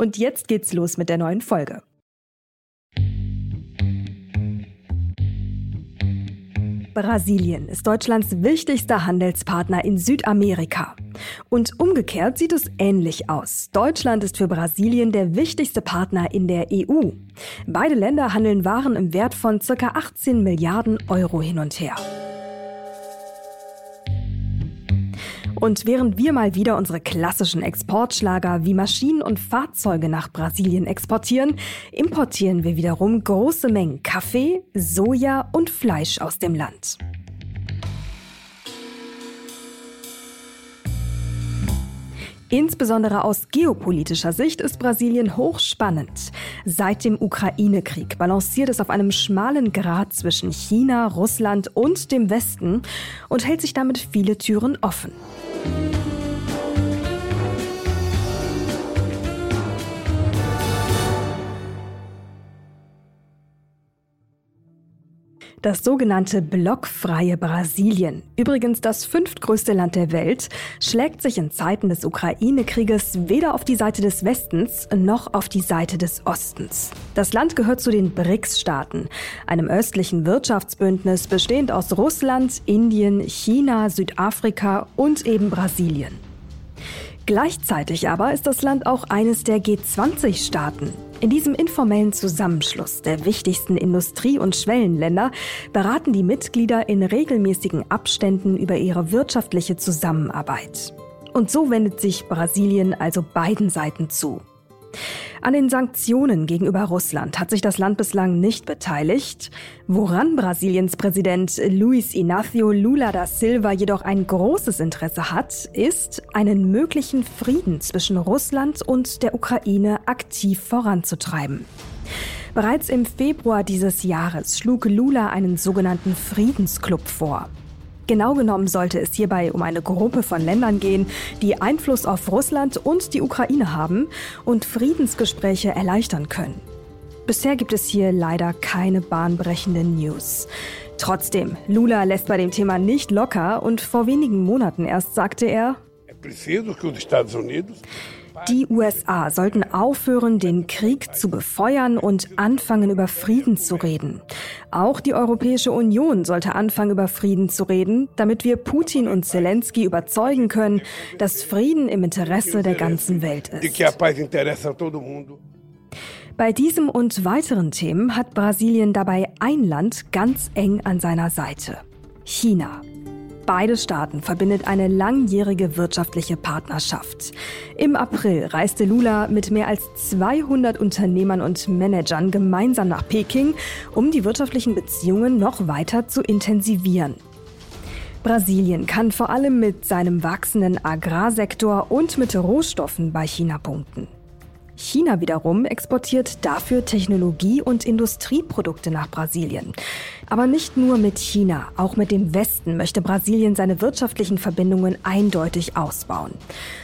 Und jetzt geht's los mit der neuen Folge. Brasilien ist Deutschlands wichtigster Handelspartner in Südamerika. Und umgekehrt sieht es ähnlich aus. Deutschland ist für Brasilien der wichtigste Partner in der EU. Beide Länder handeln Waren im Wert von ca. 18 Milliarden Euro hin und her. Und während wir mal wieder unsere klassischen Exportschlager wie Maschinen und Fahrzeuge nach Brasilien exportieren, importieren wir wiederum große Mengen Kaffee, Soja und Fleisch aus dem Land. Insbesondere aus geopolitischer Sicht ist Brasilien hochspannend. Seit dem Ukraine-Krieg balanciert es auf einem schmalen Grat zwischen China, Russland und dem Westen und hält sich damit viele Türen offen. Das sogenannte blockfreie Brasilien, übrigens das fünftgrößte Land der Welt, schlägt sich in Zeiten des Ukraine-Krieges weder auf die Seite des Westens noch auf die Seite des Ostens. Das Land gehört zu den BRICS-Staaten, einem östlichen Wirtschaftsbündnis bestehend aus Russland, Indien, China, Südafrika und eben Brasilien. Gleichzeitig aber ist das Land auch eines der G20-Staaten. In diesem informellen Zusammenschluss der wichtigsten Industrie- und Schwellenländer beraten die Mitglieder in regelmäßigen Abständen über ihre wirtschaftliche Zusammenarbeit. Und so wendet sich Brasilien also beiden Seiten zu. An den Sanktionen gegenüber Russland hat sich das Land bislang nicht beteiligt. Woran Brasiliens Präsident Luis Inácio Lula da Silva jedoch ein großes Interesse hat, ist, einen möglichen Frieden zwischen Russland und der Ukraine aktiv voranzutreiben. Bereits im Februar dieses Jahres schlug Lula einen sogenannten Friedensclub vor. Genau genommen sollte es hierbei um eine Gruppe von Ländern gehen, die Einfluss auf Russland und die Ukraine haben und Friedensgespräche erleichtern können. Bisher gibt es hier leider keine bahnbrechenden News. Trotzdem, Lula lässt bei dem Thema nicht locker und vor wenigen Monaten erst sagte er, die USA sollten aufhören, den Krieg zu befeuern und anfangen, über Frieden zu reden. Auch die Europäische Union sollte anfangen, über Frieden zu reden, damit wir Putin und Zelensky überzeugen können, dass Frieden im Interesse der ganzen Welt ist. Bei diesem und weiteren Themen hat Brasilien dabei ein Land ganz eng an seiner Seite. China. Beide Staaten verbindet eine langjährige wirtschaftliche Partnerschaft. Im April reiste Lula mit mehr als 200 Unternehmern und Managern gemeinsam nach Peking, um die wirtschaftlichen Beziehungen noch weiter zu intensivieren. Brasilien kann vor allem mit seinem wachsenden Agrarsektor und mit Rohstoffen bei China punkten. China wiederum exportiert dafür Technologie- und Industrieprodukte nach Brasilien. Aber nicht nur mit China, auch mit dem Westen möchte Brasilien seine wirtschaftlichen Verbindungen eindeutig ausbauen.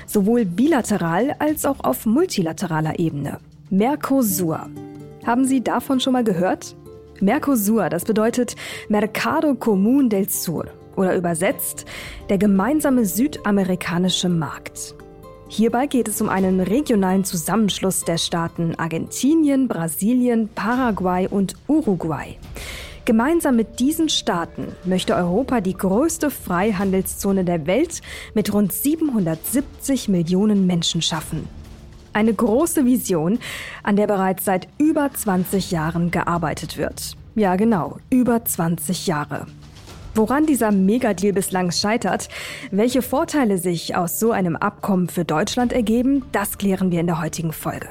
Sowohl bilateral als auch auf multilateraler Ebene. Mercosur. Haben Sie davon schon mal gehört? Mercosur, das bedeutet Mercado Común del Sur oder übersetzt der gemeinsame südamerikanische Markt. Hierbei geht es um einen regionalen Zusammenschluss der Staaten Argentinien, Brasilien, Paraguay und Uruguay. Gemeinsam mit diesen Staaten möchte Europa die größte Freihandelszone der Welt mit rund 770 Millionen Menschen schaffen. Eine große Vision, an der bereits seit über 20 Jahren gearbeitet wird. Ja genau, über 20 Jahre. Woran dieser Megadeal bislang scheitert, welche Vorteile sich aus so einem Abkommen für Deutschland ergeben, das klären wir in der heutigen Folge.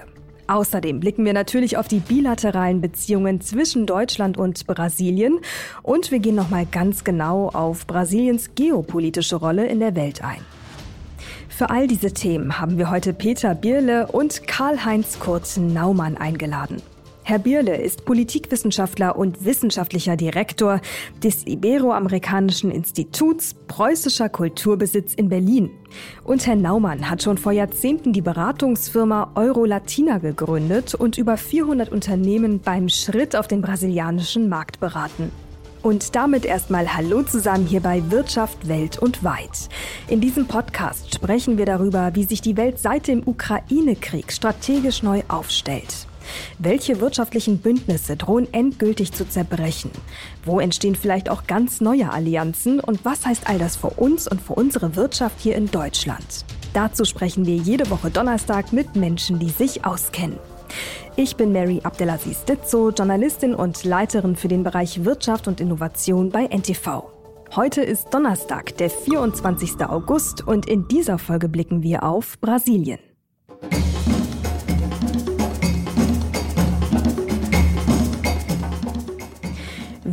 Außerdem blicken wir natürlich auf die bilateralen Beziehungen zwischen Deutschland und Brasilien und wir gehen nochmal ganz genau auf Brasiliens geopolitische Rolle in der Welt ein. Für all diese Themen haben wir heute Peter Bierle und Karl-Heinz Kurzen Naumann eingeladen. Herr Bierle ist Politikwissenschaftler und wissenschaftlicher Direktor des Iberoamerikanischen Instituts Preußischer Kulturbesitz in Berlin. Und Herr Naumann hat schon vor Jahrzehnten die Beratungsfirma Eurolatina gegründet und über 400 Unternehmen beim Schritt auf den brasilianischen Markt beraten. Und damit erstmal Hallo zusammen hier bei Wirtschaft Welt und Weit. In diesem Podcast sprechen wir darüber, wie sich die Welt seit dem Ukraine-Krieg strategisch neu aufstellt. Welche wirtschaftlichen Bündnisse drohen endgültig zu zerbrechen? Wo entstehen vielleicht auch ganz neue Allianzen? Und was heißt all das für uns und für unsere Wirtschaft hier in Deutschland? Dazu sprechen wir jede Woche Donnerstag mit Menschen, die sich auskennen. Ich bin Mary Abdelaziz Ditzo, Journalistin und Leiterin für den Bereich Wirtschaft und Innovation bei NTV. Heute ist Donnerstag, der 24. August und in dieser Folge blicken wir auf Brasilien.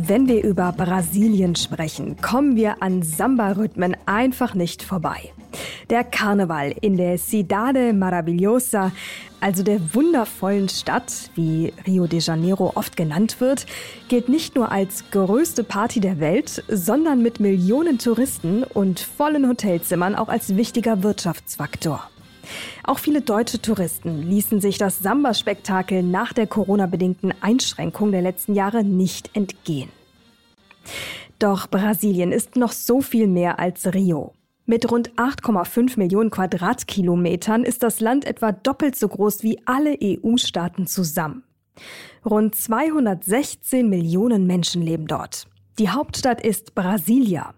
Wenn wir über Brasilien sprechen, kommen wir an Samba-Rhythmen einfach nicht vorbei. Der Karneval in der Cidade Maravilhosa, also der wundervollen Stadt, wie Rio de Janeiro oft genannt wird, gilt nicht nur als größte Party der Welt, sondern mit Millionen Touristen und vollen Hotelzimmern auch als wichtiger Wirtschaftsfaktor. Auch viele deutsche Touristen ließen sich das Samba-Spektakel nach der Corona-bedingten Einschränkung der letzten Jahre nicht entgehen. Doch Brasilien ist noch so viel mehr als Rio. Mit rund 8,5 Millionen Quadratkilometern ist das Land etwa doppelt so groß wie alle EU-Staaten zusammen. Rund 216 Millionen Menschen leben dort. Die Hauptstadt ist Brasilia.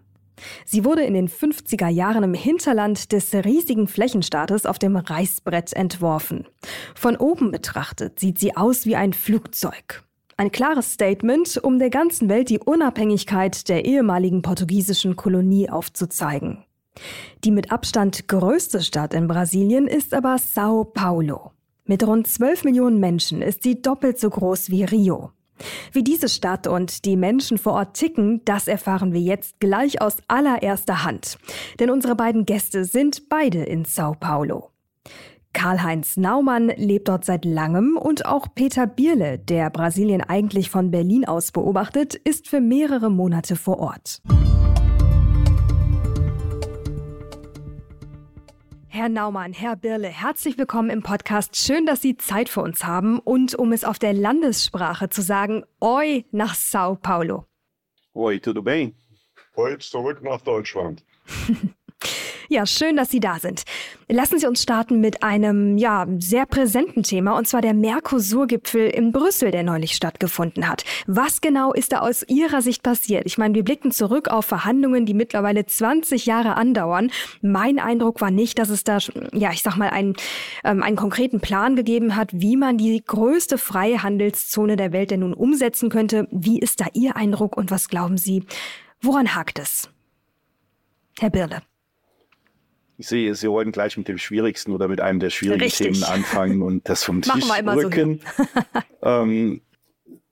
Sie wurde in den 50er Jahren im Hinterland des riesigen Flächenstaates auf dem Reißbrett entworfen. Von oben betrachtet sieht sie aus wie ein Flugzeug. Ein klares Statement, um der ganzen Welt die Unabhängigkeit der ehemaligen portugiesischen Kolonie aufzuzeigen. Die mit Abstand größte Stadt in Brasilien ist aber Sao Paulo. Mit rund 12 Millionen Menschen ist sie doppelt so groß wie Rio. Wie diese Stadt und die Menschen vor Ort ticken, das erfahren wir jetzt gleich aus allererster Hand. Denn unsere beiden Gäste sind beide in Sao Paulo. Karl-Heinz Naumann lebt dort seit langem und auch Peter Bierle, der Brasilien eigentlich von Berlin aus beobachtet, ist für mehrere Monate vor Ort. Herr Naumann, Herr Birle, herzlich willkommen im Podcast. Schön, dass Sie Zeit für uns haben und um es auf der Landessprache zu sagen, Oi nach Sao Paulo. Oi, tudo bem? Oi, zurück nach Deutschland. Ja, schön, dass Sie da sind. Lassen Sie uns starten mit einem, ja, sehr präsenten Thema, und zwar der Mercosur-Gipfel in Brüssel, der neulich stattgefunden hat. Was genau ist da aus Ihrer Sicht passiert? Ich meine, wir blicken zurück auf Verhandlungen, die mittlerweile 20 Jahre andauern. Mein Eindruck war nicht, dass es da, ja, ich sag mal, einen, ähm, einen konkreten Plan gegeben hat, wie man die größte freie Handelszone der Welt denn nun umsetzen könnte. Wie ist da Ihr Eindruck und was glauben Sie? Woran hakt es? Herr Birle. Ich sehe, Sie wollen gleich mit dem schwierigsten oder mit einem der schwierigen Richtig. Themen anfangen und das vom Tisch rücken. So ähm,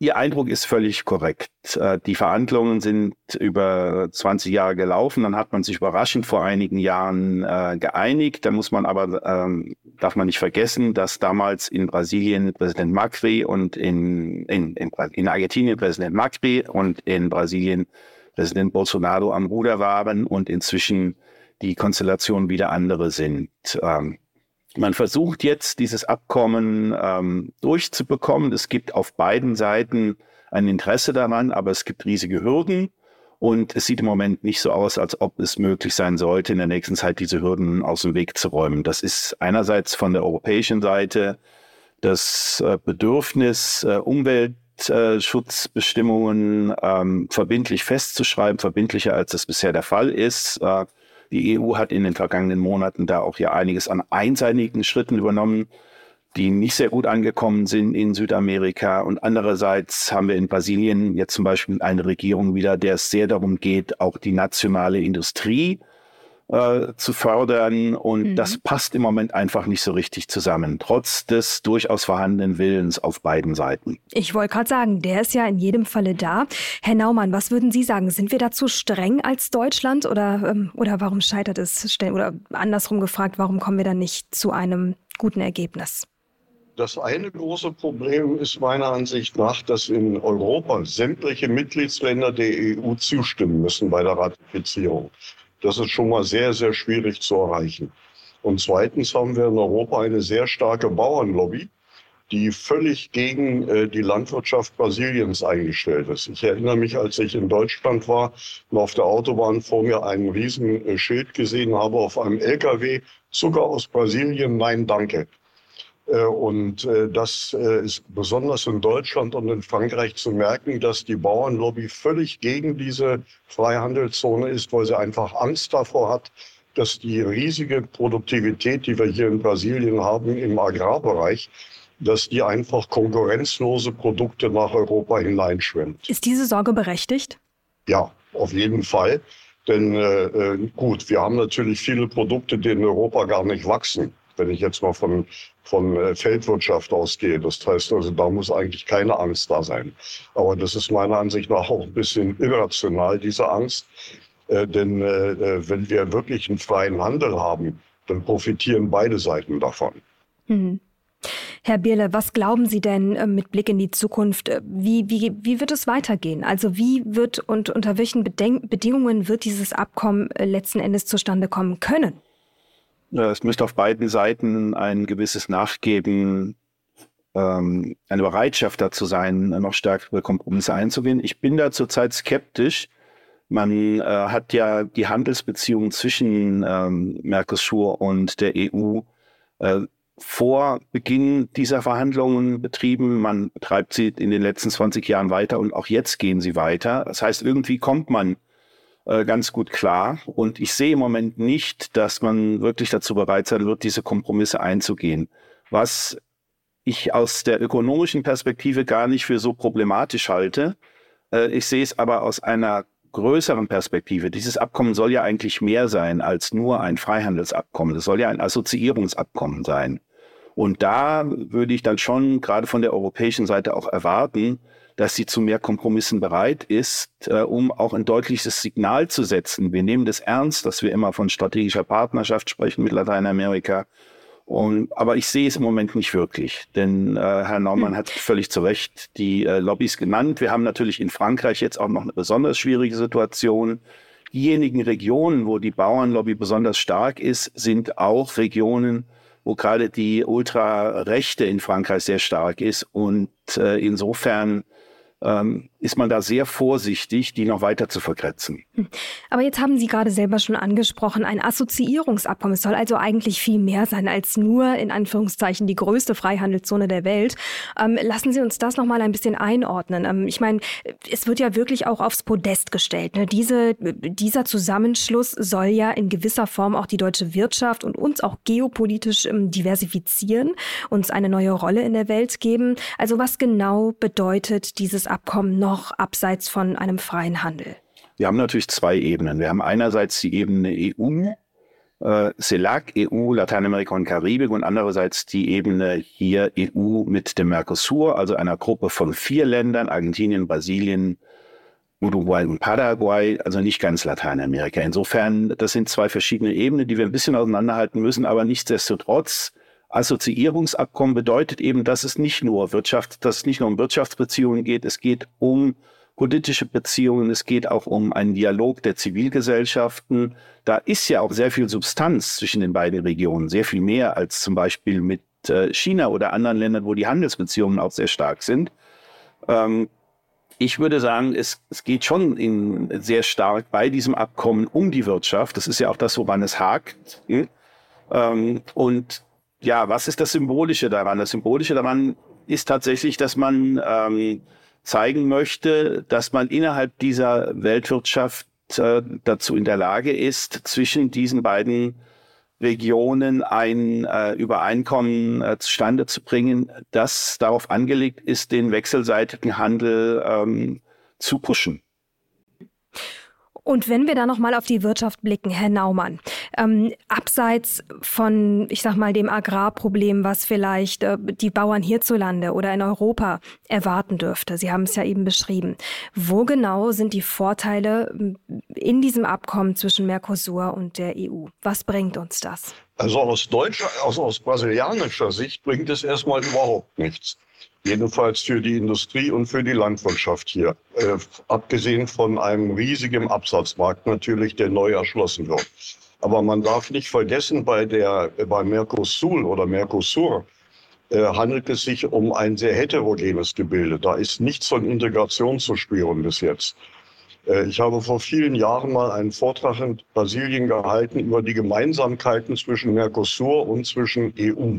Ihr Eindruck ist völlig korrekt. Äh, die Verhandlungen sind über 20 Jahre gelaufen. Dann hat man sich überraschend vor einigen Jahren äh, geeinigt. Da muss man aber, ähm, darf man nicht vergessen, dass damals in Brasilien Präsident Macri und in, in, in, in Argentinien Präsident Macri und in Brasilien Präsident Bolsonaro am Ruder waren und inzwischen die Konstellationen wieder andere sind. Ähm, man versucht jetzt, dieses Abkommen ähm, durchzubekommen. Es gibt auf beiden Seiten ein Interesse daran, aber es gibt riesige Hürden. Und es sieht im Moment nicht so aus, als ob es möglich sein sollte, in der nächsten Zeit diese Hürden aus dem Weg zu räumen. Das ist einerseits von der europäischen Seite das äh, Bedürfnis, äh, Umweltschutzbestimmungen ähm, verbindlich festzuschreiben, verbindlicher als es bisher der Fall ist. Äh, die EU hat in den vergangenen Monaten da auch ja einiges an einseitigen Schritten übernommen, die nicht sehr gut angekommen sind in Südamerika. Und andererseits haben wir in Brasilien jetzt zum Beispiel eine Regierung wieder, der es sehr darum geht, auch die nationale Industrie äh, zu fördern. Und mhm. das passt im Moment einfach nicht so richtig zusammen, trotz des durchaus vorhandenen Willens auf beiden Seiten. Ich wollte gerade sagen, der ist ja in jedem Falle da. Herr Naumann, was würden Sie sagen? Sind wir da zu streng als Deutschland oder, ähm, oder warum scheitert es? Oder andersrum gefragt, warum kommen wir da nicht zu einem guten Ergebnis? Das eine große Problem ist meiner Ansicht nach, dass in Europa sämtliche Mitgliedsländer der EU zustimmen müssen bei der Ratifizierung. Das ist schon mal sehr, sehr schwierig zu erreichen. Und zweitens haben wir in Europa eine sehr starke Bauernlobby, die völlig gegen äh, die Landwirtschaft Brasiliens eingestellt ist. Ich erinnere mich, als ich in Deutschland war und auf der Autobahn vor mir ein riesen äh, Schild gesehen habe auf einem LKW, Zucker aus Brasilien, nein, danke. Äh, und äh, das äh, ist besonders in Deutschland und in Frankreich zu merken, dass die Bauernlobby völlig gegen diese Freihandelszone ist, weil sie einfach Angst davor hat, dass die riesige Produktivität, die wir hier in Brasilien haben im Agrarbereich, dass die einfach konkurrenzlose Produkte nach Europa hineinschwemmt. Ist diese Sorge berechtigt? Ja, auf jeden Fall. Denn äh, gut, wir haben natürlich viele Produkte, die in Europa gar nicht wachsen wenn ich jetzt mal von, von äh, Feldwirtschaft ausgehe. Das heißt also, da muss eigentlich keine Angst da sein. Aber das ist meiner Ansicht nach auch ein bisschen irrational, diese Angst. Äh, denn äh, äh, wenn wir wirklich einen freien Handel haben, dann profitieren beide Seiten davon. Mhm. Herr Bierle, was glauben Sie denn äh, mit Blick in die Zukunft? Wie, wie, wie wird es weitergehen? Also wie wird und unter welchen Bedenk Bedingungen wird dieses Abkommen letzten Endes zustande kommen können? Es müsste auf beiden Seiten ein gewisses Nachgeben, ähm, eine Bereitschaft dazu sein, noch stärkere Kompromisse einzugehen. Ich bin da zurzeit skeptisch. Man äh, hat ja die Handelsbeziehungen zwischen ähm, Mercosur und der EU äh, vor Beginn dieser Verhandlungen betrieben. Man betreibt sie in den letzten 20 Jahren weiter und auch jetzt gehen sie weiter. Das heißt, irgendwie kommt man äh, ganz gut klar. Und ich sehe im Moment nicht, dass man wirklich dazu bereit sein wird, diese Kompromisse einzugehen. Was ich aus der ökonomischen Perspektive gar nicht für so problematisch halte. Äh, ich sehe es aber aus einer größeren Perspektive. Dieses Abkommen soll ja eigentlich mehr sein als nur ein Freihandelsabkommen. Es soll ja ein Assoziierungsabkommen sein. Und da würde ich dann schon gerade von der europäischen Seite auch erwarten, dass sie zu mehr Kompromissen bereit ist, äh, um auch ein deutliches Signal zu setzen. Wir nehmen das ernst, dass wir immer von strategischer Partnerschaft sprechen mit Lateinamerika. Und, aber ich sehe es im Moment nicht wirklich, denn äh, Herr Naumann hm. hat völlig zu Recht die äh, Lobbys genannt. Wir haben natürlich in Frankreich jetzt auch noch eine besonders schwierige Situation. Diejenigen Regionen, wo die Bauernlobby besonders stark ist, sind auch Regionen, wo gerade die Ultrarechte in Frankreich sehr stark ist. Und äh, insofern ähm, ist man da sehr vorsichtig, die noch weiter zu verkretzen. Hm. Aber jetzt haben Sie gerade selber schon angesprochen, ein Assoziierungsabkommen. Es soll also eigentlich viel mehr sein als nur in Anführungszeichen die größte Freihandelszone der Welt. Ähm, lassen Sie uns das noch mal ein bisschen einordnen. Ähm, ich meine, es wird ja wirklich auch aufs Podest gestellt. Ne? Diese, dieser Zusammenschluss soll ja in gewisser Form auch die deutsche Wirtschaft und uns auch geopolitisch ähm, diversifizieren, uns eine neue Rolle in der Welt geben. Also was genau bedeutet dieses Abkommen noch? Noch abseits von einem freien Handel? Wir haben natürlich zwei Ebenen. Wir haben einerseits die Ebene EU, äh, CELAC, EU, Lateinamerika und Karibik und andererseits die Ebene hier EU mit dem Mercosur, also einer Gruppe von vier Ländern, Argentinien, Brasilien, Uruguay und Paraguay, also nicht ganz Lateinamerika. Insofern, das sind zwei verschiedene Ebenen, die wir ein bisschen auseinanderhalten müssen, aber nichtsdestotrotz, Assoziierungsabkommen bedeutet eben, dass es nicht nur Wirtschaft, dass es nicht nur um Wirtschaftsbeziehungen geht, es geht um politische Beziehungen, es geht auch um einen Dialog der Zivilgesellschaften. Da ist ja auch sehr viel Substanz zwischen den beiden Regionen, sehr viel mehr als zum Beispiel mit äh, China oder anderen Ländern, wo die Handelsbeziehungen auch sehr stark sind. Ähm, ich würde sagen, es, es geht schon in, sehr stark bei diesem Abkommen um die Wirtschaft. Das ist ja auch das, woran es hakt. Ähm, und ja, was ist das Symbolische daran? Das Symbolische daran ist tatsächlich, dass man ähm, zeigen möchte, dass man innerhalb dieser Weltwirtschaft äh, dazu in der Lage ist, zwischen diesen beiden Regionen ein äh, Übereinkommen äh, zustande zu bringen, das darauf angelegt ist, den wechselseitigen Handel ähm, zu pushen. Und wenn wir da nochmal auf die Wirtschaft blicken, Herr Naumann, ähm, abseits von, ich sag mal, dem Agrarproblem, was vielleicht äh, die Bauern hierzulande oder in Europa erwarten dürfte, Sie haben es ja eben beschrieben, wo genau sind die Vorteile ähm, in diesem Abkommen zwischen Mercosur und der EU? Was bringt uns das? Also aus deutscher, also aus brasilianischer Sicht bringt es erstmal überhaupt nichts. Jedenfalls für die Industrie und für die Landwirtschaft hier. Äh, abgesehen von einem riesigen Absatzmarkt natürlich, der neu erschlossen wird. Aber man darf nicht vergessen, bei der, bei Mercosur oder Mercosur äh, handelt es sich um ein sehr heterogenes Gebilde. Da ist nichts von Integration zu spüren bis jetzt. Äh, ich habe vor vielen Jahren mal einen Vortrag in Brasilien gehalten über die Gemeinsamkeiten zwischen Mercosur und zwischen EU.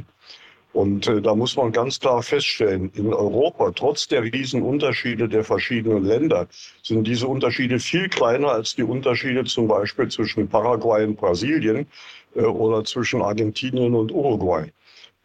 Und äh, da muss man ganz klar feststellen, in Europa, trotz der Riesenunterschiede der verschiedenen Länder, sind diese Unterschiede viel kleiner als die Unterschiede zum Beispiel zwischen Paraguay und Brasilien äh, oder zwischen Argentinien und Uruguay.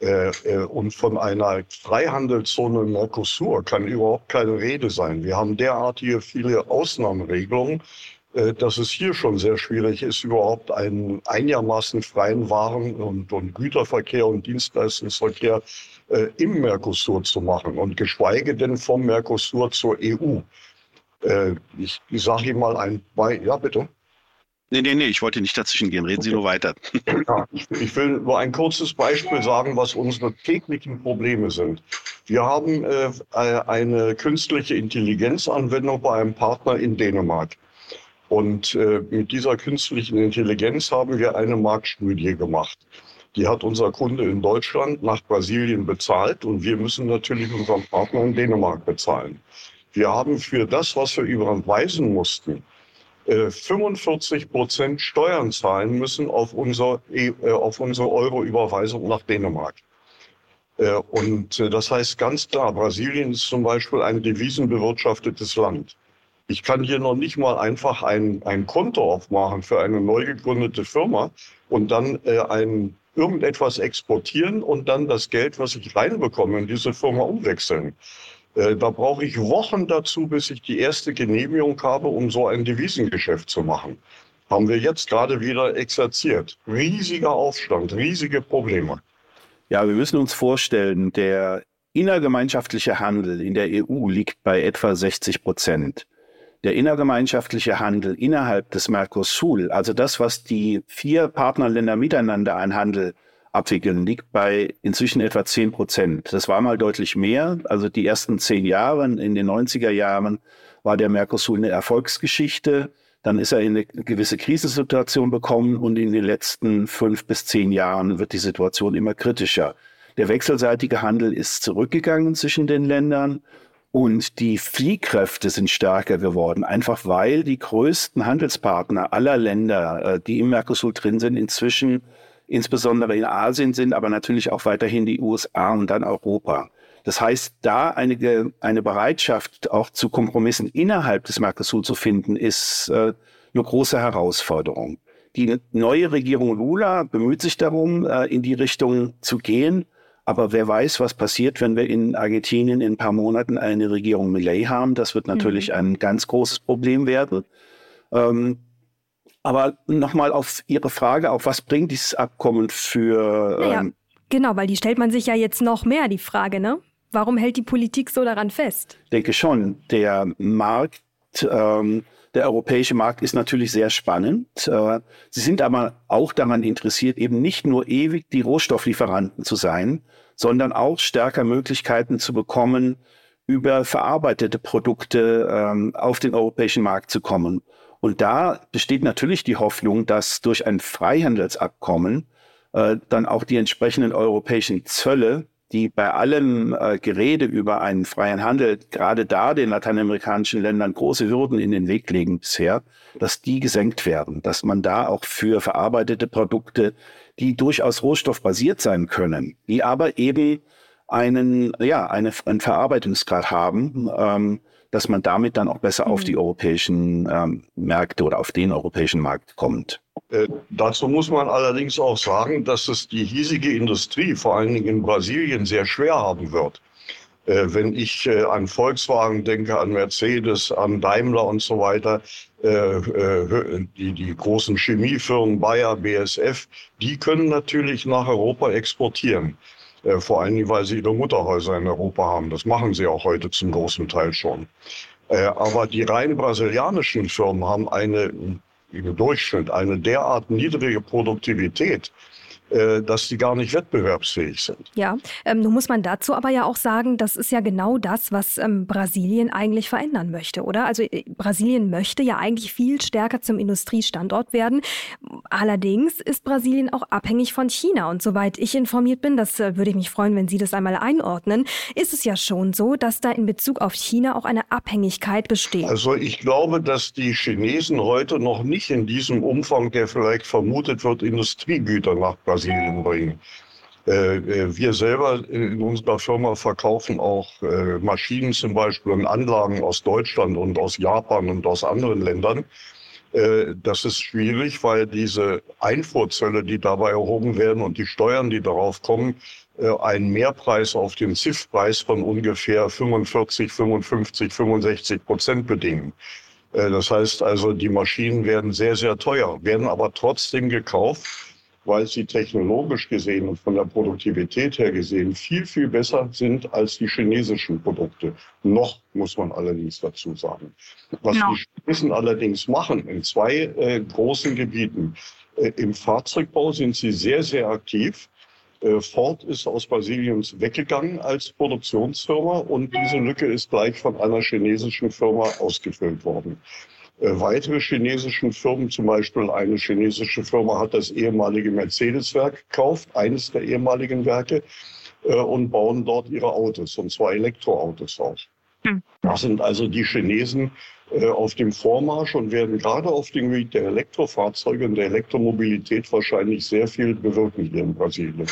Äh, äh und von einer Freihandelszone Mercosur kann überhaupt keine Rede sein. Wir haben derartige viele Ausnahmeregelungen, dass es hier schon sehr schwierig ist, überhaupt einen einigermaßen freien Waren- und, und Güterverkehr und Dienstleistungsverkehr äh, im Mercosur zu machen und geschweige denn vom Mercosur zur EU. Äh, ich ich sage Ihnen mal ein Beispiel. Ja, bitte. Nee, nee, nee, ich wollte nicht dazwischen gehen. Reden okay. Sie nur weiter. Ja, ich, ich, will nur ein kurzes Beispiel sagen, was unsere täglichen Probleme sind. Wir haben äh, eine künstliche Intelligenzanwendung bei einem Partner in Dänemark. Und äh, mit dieser künstlichen Intelligenz haben wir eine Marktstudie gemacht. Die hat unser Kunde in Deutschland nach Brasilien bezahlt und wir müssen natürlich unseren Partner in Dänemark bezahlen. Wir haben für das, was wir überweisen mussten, äh, 45 Prozent Steuern zahlen müssen auf, unser, äh, auf unsere Euro-Überweisung nach Dänemark. Äh, und äh, das heißt ganz klar, Brasilien ist zum Beispiel ein devisenbewirtschaftetes Land. Ich kann hier noch nicht mal einfach ein, ein Konto aufmachen für eine neu gegründete Firma und dann äh, ein, irgendetwas exportieren und dann das Geld, was ich reinbekomme, in diese Firma umwechseln. Äh, da brauche ich Wochen dazu, bis ich die erste Genehmigung habe, um so ein Devisengeschäft zu machen. Haben wir jetzt gerade wieder exerziert. Riesiger Aufstand, riesige Probleme. Ja, wir müssen uns vorstellen, der innergemeinschaftliche Handel in der EU liegt bei etwa 60 Prozent der innergemeinschaftliche Handel innerhalb des Mercosur, also das, was die vier Partnerländer miteinander an Handel abwickeln, liegt bei inzwischen etwa 10 Prozent. Das war mal deutlich mehr. Also die ersten zehn Jahre, in den 90er Jahren, war der Mercosur eine Erfolgsgeschichte. Dann ist er in eine gewisse Krisensituation bekommen und in den letzten fünf bis zehn Jahren wird die Situation immer kritischer. Der wechselseitige Handel ist zurückgegangen zwischen den Ländern und die Fliehkräfte sind stärker geworden, einfach weil die größten Handelspartner aller Länder, äh, die im Mercosur drin sind, inzwischen insbesondere in Asien sind, aber natürlich auch weiterhin die USA und dann Europa. Das heißt, da eine, eine Bereitschaft auch zu Kompromissen innerhalb des Mercosur zu finden, ist äh, eine große Herausforderung. Die neue Regierung Lula bemüht sich darum, äh, in die Richtung zu gehen. Aber wer weiß, was passiert, wenn wir in Argentinien in ein paar Monaten eine Regierung Millet haben. Das wird natürlich mhm. ein ganz großes Problem werden. Ähm, aber nochmal auf Ihre Frage, auf was bringt dieses Abkommen für... Naja, ähm, genau, weil die stellt man sich ja jetzt noch mehr, die Frage, ne? Warum hält die Politik so daran fest? Ich denke schon. Der Markt, ähm, der europäische Markt ist natürlich sehr spannend. Äh, sie sind aber auch daran interessiert, eben nicht nur ewig die Rohstofflieferanten zu sein, sondern auch stärker Möglichkeiten zu bekommen, über verarbeitete Produkte ähm, auf den europäischen Markt zu kommen. Und da besteht natürlich die Hoffnung, dass durch ein Freihandelsabkommen äh, dann auch die entsprechenden europäischen Zölle, die bei allem äh, Gerede über einen freien Handel gerade da den lateinamerikanischen Ländern große Hürden in den Weg legen bisher, dass die gesenkt werden, dass man da auch für verarbeitete Produkte die durchaus rohstoffbasiert sein können, die aber eben einen, ja, eine, einen Verarbeitungsgrad haben, ähm, dass man damit dann auch besser mhm. auf die europäischen ähm, Märkte oder auf den europäischen Markt kommt. Äh, dazu muss man allerdings auch sagen, dass es die hiesige Industrie, vor allen Dingen in Brasilien, sehr schwer haben wird. Äh, wenn ich äh, an Volkswagen denke, an Mercedes, an Daimler und so weiter, äh, die, die großen Chemiefirmen Bayer, BSF, die können natürlich nach Europa exportieren. Vor allen Dingen, weil sie ihre Mutterhäuser in Europa haben. Das machen sie auch heute zum großen Teil schon. Aber die rein brasilianischen Firmen haben eine im Durchschnitt eine derart niedrige Produktivität, äh, dass die gar nicht wettbewerbsfähig sind. Ja, ähm, nun muss man dazu aber ja auch sagen, das ist ja genau das, was ähm, Brasilien eigentlich verändern möchte, oder? Also äh, Brasilien möchte ja eigentlich viel stärker zum Industriestandort werden. Allerdings ist Brasilien auch abhängig von China. Und soweit ich informiert bin, das äh, würde ich mich freuen, wenn Sie das einmal einordnen, ist es ja schon so, dass da in Bezug auf China auch eine Abhängigkeit besteht. Also ich glaube, dass die Chinesen heute noch nicht in diesem Umfang, der vielleicht vermutet wird, Industriegüter nach Brasilien Brasilien bringen. Äh, äh, wir selber in unserer Firma verkaufen auch äh, Maschinen zum Beispiel und Anlagen aus Deutschland und aus Japan und aus anderen Ländern. Das ist schwierig, weil diese Einfuhrzölle, die dabei erhoben werden und die Steuern, die darauf kommen, einen Mehrpreis auf den ZIF-Preis von ungefähr 45, 55, 65 Prozent bedingen. Das heißt also, die Maschinen werden sehr, sehr teuer, werden aber trotzdem gekauft weil sie technologisch gesehen und von der Produktivität her gesehen viel, viel besser sind als die chinesischen Produkte. Noch muss man allerdings dazu sagen. Was no. die Chinesen allerdings machen in zwei äh, großen Gebieten. Äh, Im Fahrzeugbau sind sie sehr, sehr aktiv. Äh, Ford ist aus Brasilien weggegangen als Produktionsfirma und diese Lücke ist gleich von einer chinesischen Firma ausgefüllt worden. Äh, weitere chinesischen Firmen, zum Beispiel eine chinesische Firma hat das ehemalige Mercedes-Werk gekauft, eines der ehemaligen Werke, äh, und bauen dort ihre Autos, und zwar Elektroautos auch. Hm. Das sind also die Chinesen äh, auf dem Vormarsch und werden gerade auf dem Gebiet der Elektrofahrzeuge und der Elektromobilität wahrscheinlich sehr viel bewirken hier in Brasilien.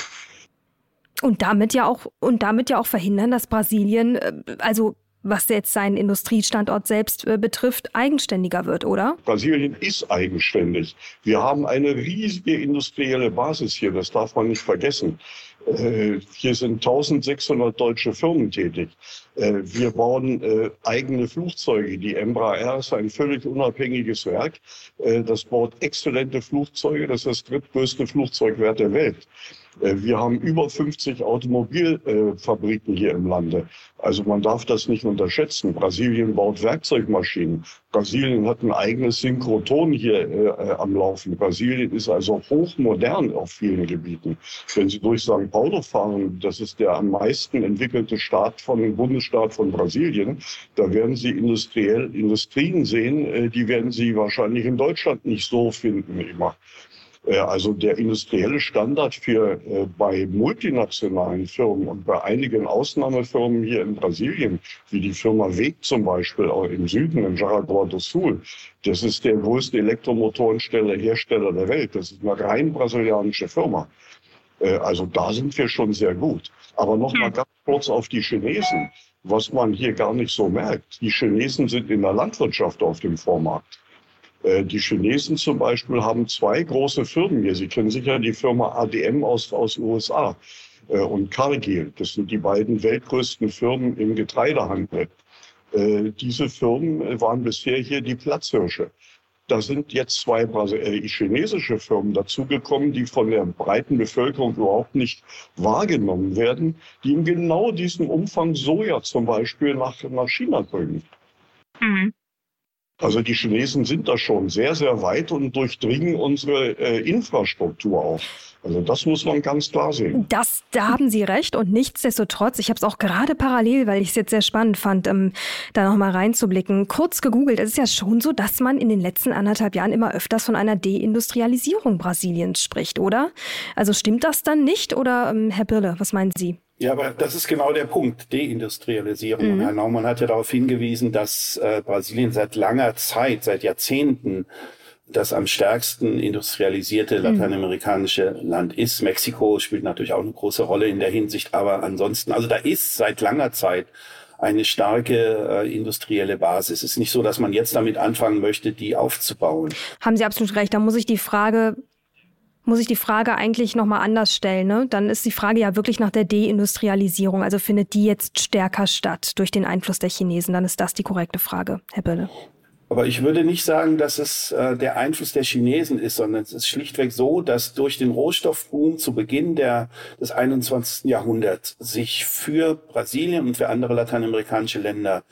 Und damit ja auch und damit ja auch verhindern, dass Brasilien also was jetzt seinen Industriestandort selbst äh, betrifft, eigenständiger wird, oder? Brasilien ist eigenständig. Wir haben eine riesige industrielle Basis hier, das darf man nicht vergessen. Äh, hier sind 1600 deutsche Firmen tätig. Äh, wir bauen eigene Flugzeuge. Die Embraer ist ein völlig unabhängiges Werk. Das baut exzellente Flugzeuge. Das ist das drittgrößte Flugzeugwert der Welt. Äh, wir haben über 50 Automobilfabriken hier im Lande. Also man darf das nicht unterschätzen. Brasilien baut Werkzeugmaschinen. Brasilien hat ein eigenes Synchrotron hier äh, äh, am Laufen. Brasilien ist also hochmodern auf vielen Gebieten. Wenn Sie durch St. Paulo fahren, das ist der am meisten entwickelte Staat von Bundesstaat von Brasilien, da werden Sie industriell Industrien sehen, äh, die werden Sie wahrscheinlich in Deutschland nicht so finden immer. Äh, also der industrielle Standard für äh, bei multinationalen Firmen und bei einigen Ausnahmefirmen hier in Brasilien, wie die Firma Weg zum Beispiel auch im Süden, in Jaraguá do Sul, das ist der größte Elektromotorensteller, Hersteller der Welt. Das ist eine rein brasilianische Firma. Äh, also da sind wir schon sehr gut. Aber noch mal hm. ganz kurz auf die Chinesen, was man hier gar nicht so merkt. Die Chinesen sind in der Landwirtschaft auf dem Vormarkt. Äh, die Chinesen zum Beispiel haben zwei große Firmen hier. Sie kennen sicher die Firma ADM aus, aus USA äh, und Cargill. Das sind die beiden weltgrößten Firmen im Getreidehandel. Äh, diese Firmen waren bisher hier die Platzhirsche. Da sind jetzt zwei chinesische Firmen dazugekommen, die von der breiten Bevölkerung überhaupt nicht wahrgenommen werden, die in genau diesem Umfang Soja zum Beispiel nach, nach China bringen. Mhm. Also die Chinesen sind da schon sehr, sehr weit und durchdringen unsere äh, Infrastruktur auch. Also das muss man ganz klar sehen. Das, da haben Sie recht und nichtsdestotrotz, ich habe es auch gerade parallel, weil ich es jetzt sehr spannend fand, ähm, da nochmal reinzublicken, kurz gegoogelt. Es ist ja schon so, dass man in den letzten anderthalb Jahren immer öfters von einer Deindustrialisierung Brasiliens spricht, oder? Also stimmt das dann nicht oder ähm, Herr Birle, was meinen Sie? Ja, aber das ist genau der Punkt, Deindustrialisierung. Mhm. Herr Naumann hat ja darauf hingewiesen, dass äh, Brasilien seit langer Zeit, seit Jahrzehnten das am stärksten industrialisierte mhm. lateinamerikanische mhm. Land ist. Mexiko spielt natürlich auch eine große Rolle in der Hinsicht, aber ansonsten, also da ist seit langer Zeit eine starke äh, industrielle Basis. Es ist nicht so, dass man jetzt damit anfangen möchte, die aufzubauen. Haben Sie absolut recht. Da muss ich die Frage muss ich die Frage eigentlich nochmal anders stellen. Ne? Dann ist die Frage ja wirklich nach der Deindustrialisierung. Also findet die jetzt stärker statt durch den Einfluss der Chinesen? Dann ist das die korrekte Frage, Herr Bölle. Aber ich würde nicht sagen, dass es äh, der Einfluss der Chinesen ist, sondern es ist schlichtweg so, dass durch den Rohstoffboom zu Beginn der, des 21. Jahrhunderts sich für Brasilien und für andere lateinamerikanische Länder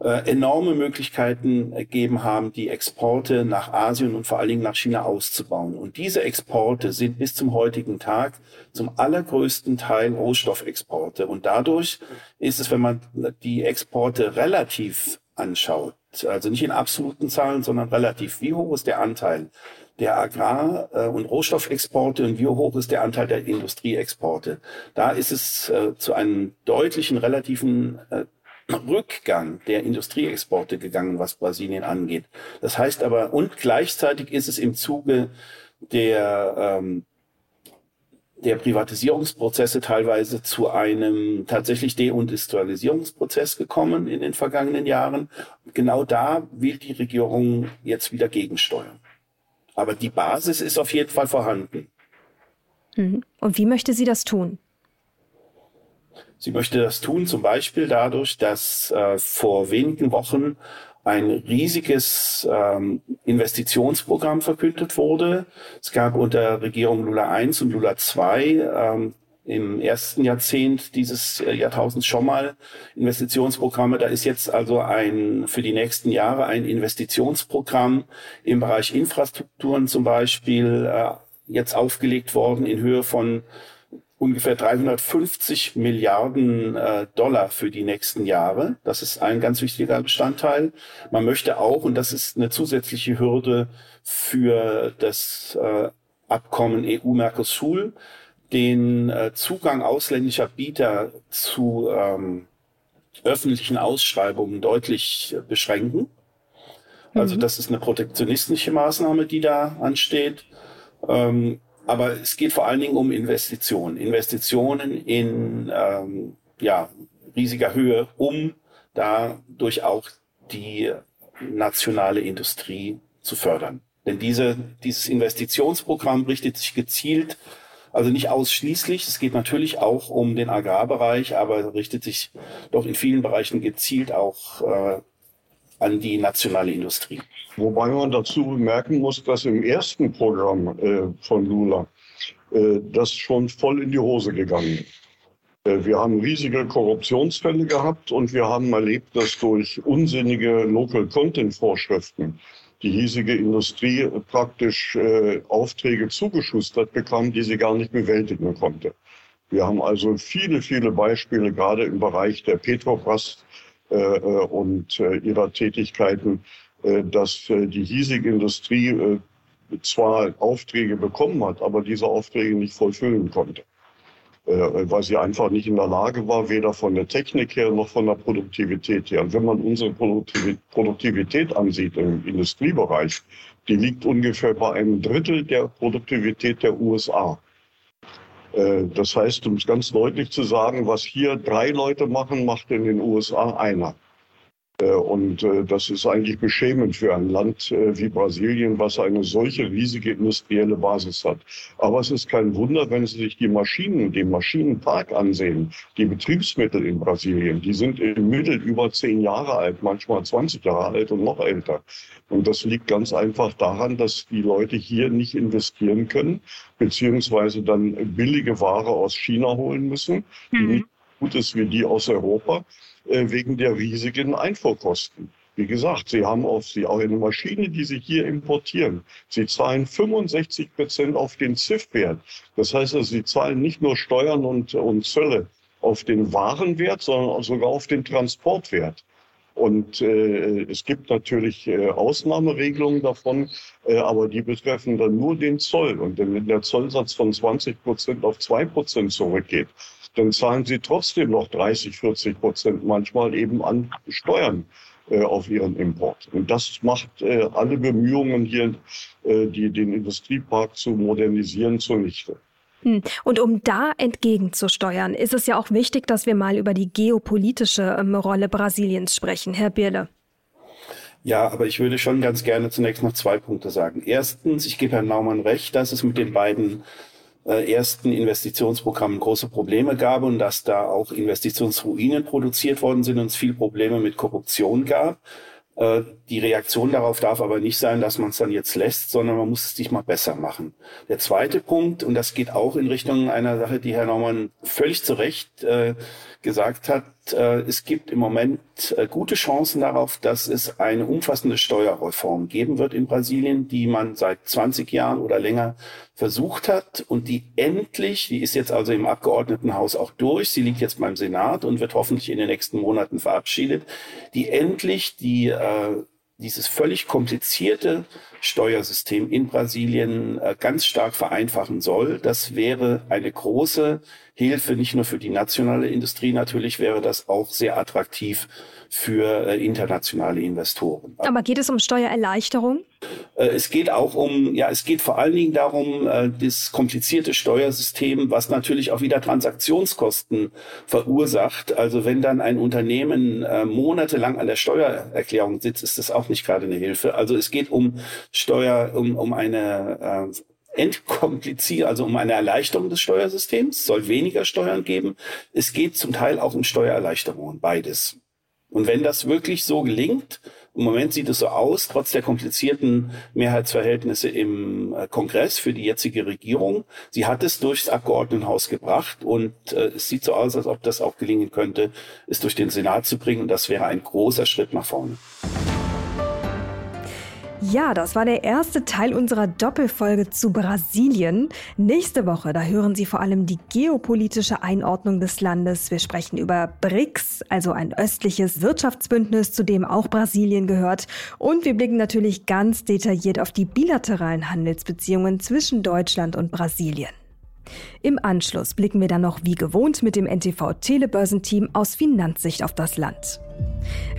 äh, enorme Möglichkeiten ergeben haben, die Exporte nach Asien und vor allen Dingen nach China auszubauen. Und diese Exporte sind bis zum heutigen Tag zum allergrößten Teil Rohstoffexporte. Und dadurch ist es, wenn man die Exporte relativ anschaut, also nicht in absoluten Zahlen, sondern relativ. Wie hoch ist der Anteil der Agrar- äh, und Rohstoffexporte und wie hoch ist der Anteil der Industrieexporte? Da ist es äh, zu einem deutlichen relativen Rückgang der Industrieexporte gegangen, was Brasilien angeht. Das heißt aber, und gleichzeitig ist es im Zuge der ähm, der Privatisierungsprozesse teilweise zu einem tatsächlich Deindustrialisierungsprozess gekommen in den vergangenen Jahren. Genau da will die Regierung jetzt wieder gegensteuern. Aber die Basis ist auf jeden Fall vorhanden. Mhm. Und wie möchte sie das tun? Sie möchte das tun zum Beispiel dadurch, dass äh, vor wenigen Wochen ein riesiges ähm, Investitionsprogramm verkündet wurde. Es gab unter Regierung Lula I und Lula II ähm, im ersten Jahrzehnt dieses äh, Jahrtausends schon mal Investitionsprogramme. Da ist jetzt also ein für die nächsten Jahre ein Investitionsprogramm im Bereich Infrastrukturen zum Beispiel äh, jetzt aufgelegt worden in Höhe von ungefähr 350 Milliarden äh, Dollar für die nächsten Jahre. Das ist ein ganz wichtiger Bestandteil. Man möchte auch, und das ist eine zusätzliche Hürde für das äh, Abkommen EU-Mercosur, den äh, Zugang ausländischer Bieter zu ähm, öffentlichen Ausschreibungen deutlich beschränken. Also mhm. das ist eine protektionistische Maßnahme, die da ansteht. Ähm, aber es geht vor allen Dingen um Investitionen. Investitionen in ähm, ja, riesiger Höhe, um dadurch auch die nationale Industrie zu fördern. Denn diese, dieses Investitionsprogramm richtet sich gezielt, also nicht ausschließlich, es geht natürlich auch um den Agrarbereich, aber richtet sich doch in vielen Bereichen gezielt auch äh, an die nationale Industrie. Wobei man dazu bemerken muss, dass im ersten Programm äh, von Lula äh, das schon voll in die Hose gegangen ist. Äh, wir haben riesige Korruptionsfälle gehabt und wir haben erlebt, dass durch unsinnige Local Content Vorschriften die hiesige Industrie praktisch äh, Aufträge zugeschustert bekam, die sie gar nicht bewältigen konnte. Wir haben also viele, viele Beispiele, gerade im Bereich der Petrobras und äh, ihrer Tätigkeiten, äh, dass äh, die hiesige Industrie äh, zwar Aufträge bekommen hat, aber diese Aufträge nicht vollfüllen konnte. Äh, weil sie einfach nicht in der Lage war, weder von der Technik her noch von der Produktivität her. Und wenn man unsere Produktivität ansieht im Industriebereich, die liegt ungefähr bei einem Drittel der Produktivität der USA. Äh, das heißt, um es ganz deutlich zu sagen, was hier drei Leute machen, macht in den USA einer. Äh, und äh, das ist eigentlich beschämend für ein Land äh, wie Brasilien, was eine solche riesige industrielle Basis hat. Aber es ist kein Wunder, wenn Sie sich die Maschinen, den Maschinenpark ansehen, die Betriebsmittel in Brasilien, die sind im Mittel über zehn Jahre alt, manchmal 20 Jahre alt und noch älter. Und das liegt ganz einfach daran, dass die Leute hier nicht investieren können, beziehungsweise dann billige Ware aus China holen müssen, die mhm. nicht gut ist wie die aus Europa. Äh, wegen der riesigen Einfuhrkosten. Wie gesagt, Sie haben auf Sie auch eine Maschine, die Sie hier importieren. Sie zahlen 65 Prozent auf den ZIF-Wert. Das heißt, also, Sie zahlen nicht nur Steuern und, und Zölle auf den Warenwert, sondern sogar auf den Transportwert. Und äh, es gibt natürlich äh, Ausnahmeregelungen davon, äh, aber die betreffen dann nur den Zoll. Und wenn der Zollsatz von 20 Prozent auf zwei Prozent zurückgeht, dann zahlen sie trotzdem noch 30, 40 Prozent manchmal eben an Steuern äh, auf ihren Import. Und das macht äh, alle Bemühungen hier, äh, die, den Industriepark zu modernisieren, zunichte. Hm. Und um da entgegenzusteuern, ist es ja auch wichtig, dass wir mal über die geopolitische ähm, Rolle Brasiliens sprechen. Herr Birle. Ja, aber ich würde schon ganz gerne zunächst noch zwei Punkte sagen. Erstens, ich gebe Herrn Naumann recht, dass es mit den beiden ersten Investitionsprogrammen große Probleme gab und dass da auch Investitionsruinen produziert worden sind und es viel Probleme mit Korruption gab. Äh, die Reaktion darauf darf aber nicht sein, dass man es dann jetzt lässt, sondern man muss es sich mal besser machen. Der zweite Punkt, und das geht auch in Richtung einer Sache, die Herr Naumann völlig zu Recht äh, gesagt hat, äh, es gibt im Moment äh, gute Chancen darauf, dass es eine umfassende Steuerreform geben wird in Brasilien, die man seit 20 Jahren oder länger versucht hat und die endlich, die ist jetzt also im Abgeordnetenhaus auch durch, sie liegt jetzt beim Senat und wird hoffentlich in den nächsten Monaten verabschiedet, die endlich die äh, dieses völlig komplizierte Steuersystem in Brasilien äh, ganz stark vereinfachen soll. Das wäre eine große Hilfe, nicht nur für die nationale Industrie, natürlich wäre das auch sehr attraktiv für äh, internationale Investoren. Aber geht es um Steuererleichterung? Äh, es geht auch um, ja, es geht vor allen Dingen darum, äh, das komplizierte Steuersystem, was natürlich auch wieder Transaktionskosten verursacht. Also wenn dann ein Unternehmen äh, monatelang an der Steuererklärung sitzt, ist das auch nicht gerade eine Hilfe. Also es geht um Steuer, um, um eine entkompliziert, also um eine Erleichterung des Steuersystems, soll weniger Steuern geben. Es geht zum Teil auch um Steuererleichterungen, beides. Und wenn das wirklich so gelingt, im Moment sieht es so aus, trotz der komplizierten Mehrheitsverhältnisse im äh, Kongress für die jetzige Regierung, sie hat es durchs Abgeordnetenhaus gebracht und äh, es sieht so aus, als ob das auch gelingen könnte, es durch den Senat zu bringen. Und das wäre ein großer Schritt nach vorne. Ja, das war der erste Teil unserer Doppelfolge zu Brasilien. Nächste Woche, da hören Sie vor allem die geopolitische Einordnung des Landes. Wir sprechen über BRICS, also ein östliches Wirtschaftsbündnis, zu dem auch Brasilien gehört. Und wir blicken natürlich ganz detailliert auf die bilateralen Handelsbeziehungen zwischen Deutschland und Brasilien. Im Anschluss blicken wir dann noch wie gewohnt mit dem NTV Telebörsenteam aus Finanzsicht auf das Land.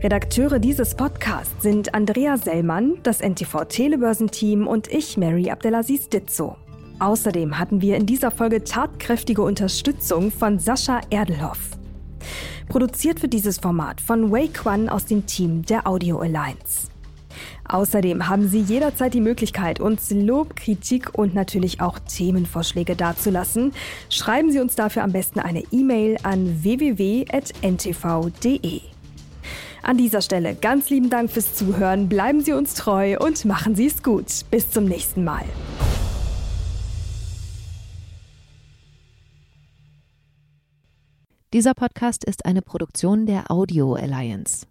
Redakteure dieses Podcasts sind Andrea Sellmann, das NTV Telebörsenteam und ich, Mary Abdelaziz Ditzo. Außerdem hatten wir in dieser Folge tatkräftige Unterstützung von Sascha Erdelhoff. Produziert wird dieses Format von Wei Quan aus dem Team der Audio Alliance. Außerdem haben Sie jederzeit die Möglichkeit, uns Lob, Kritik und natürlich auch Themenvorschläge dazulassen. Schreiben Sie uns dafür am besten eine E-Mail an www.ntv.de. An dieser Stelle ganz lieben Dank fürs Zuhören, bleiben Sie uns treu und machen Sie es gut. Bis zum nächsten Mal. Dieser Podcast ist eine Produktion der Audio Alliance.